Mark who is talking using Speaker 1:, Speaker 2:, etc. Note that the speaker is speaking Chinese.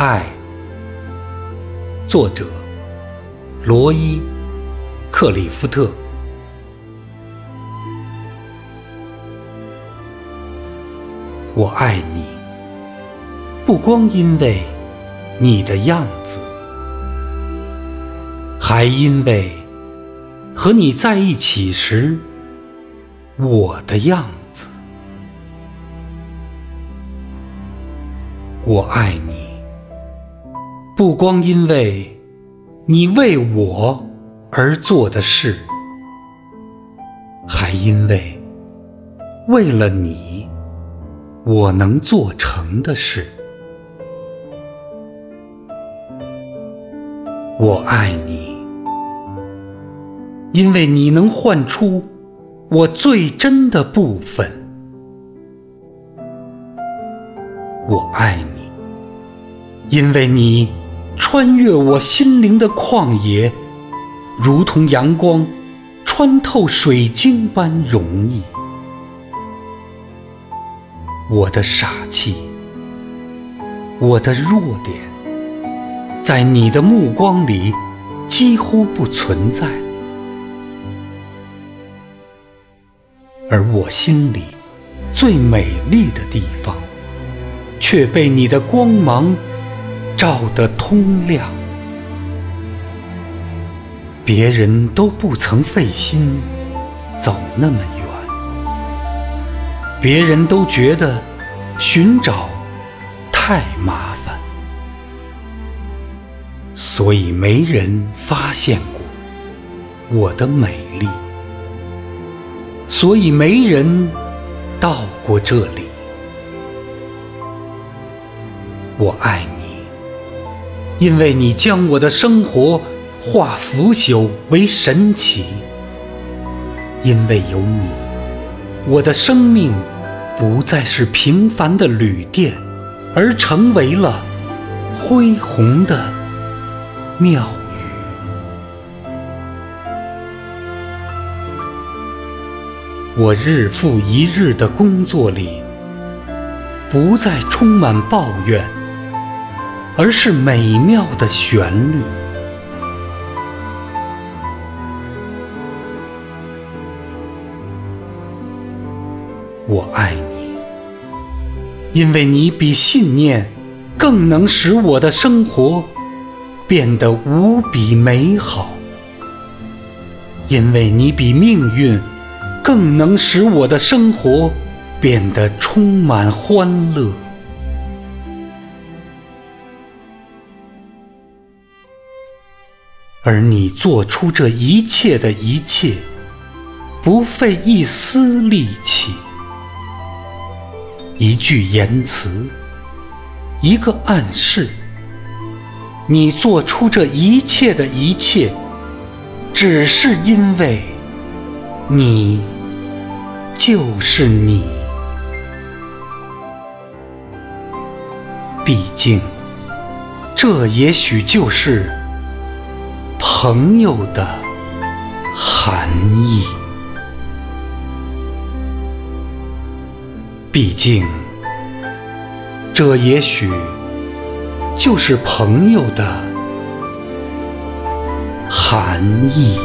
Speaker 1: 爱，作者罗伊·克里夫特。我爱你，不光因为你的样子，还因为和你在一起时我的样子。我爱你，不光因为你为我而做的事，还因为为了你。我能做成的事，我爱你，因为你能唤出我最真的部分。我爱你，因为你穿越我心灵的旷野，如同阳光穿透水晶般容易。我的傻气，我的弱点，在你的目光里几乎不存在，而我心里最美丽的地方，却被你的光芒照得通亮。别人都不曾费心走那么远。别人都觉得寻找太麻烦，所以没人发现过我的美丽，所以没人到过这里。我爱你，因为你将我的生活化腐朽为神奇，因为有你。我的生命不再是平凡的旅店，而成为了恢宏的庙宇。我日复一日的工作里，不再充满抱怨，而是美妙的旋律。我爱你，因为你比信念更能使我的生活变得无比美好；因为你比命运更能使我的生活变得充满欢乐。而你做出这一切的一切，不费一丝力气。一句言辞，一个暗示，你做出这一切的一切，只是因为你就是你。毕竟，这也许就是朋友的含义。毕竟，这也许就是朋友的含义。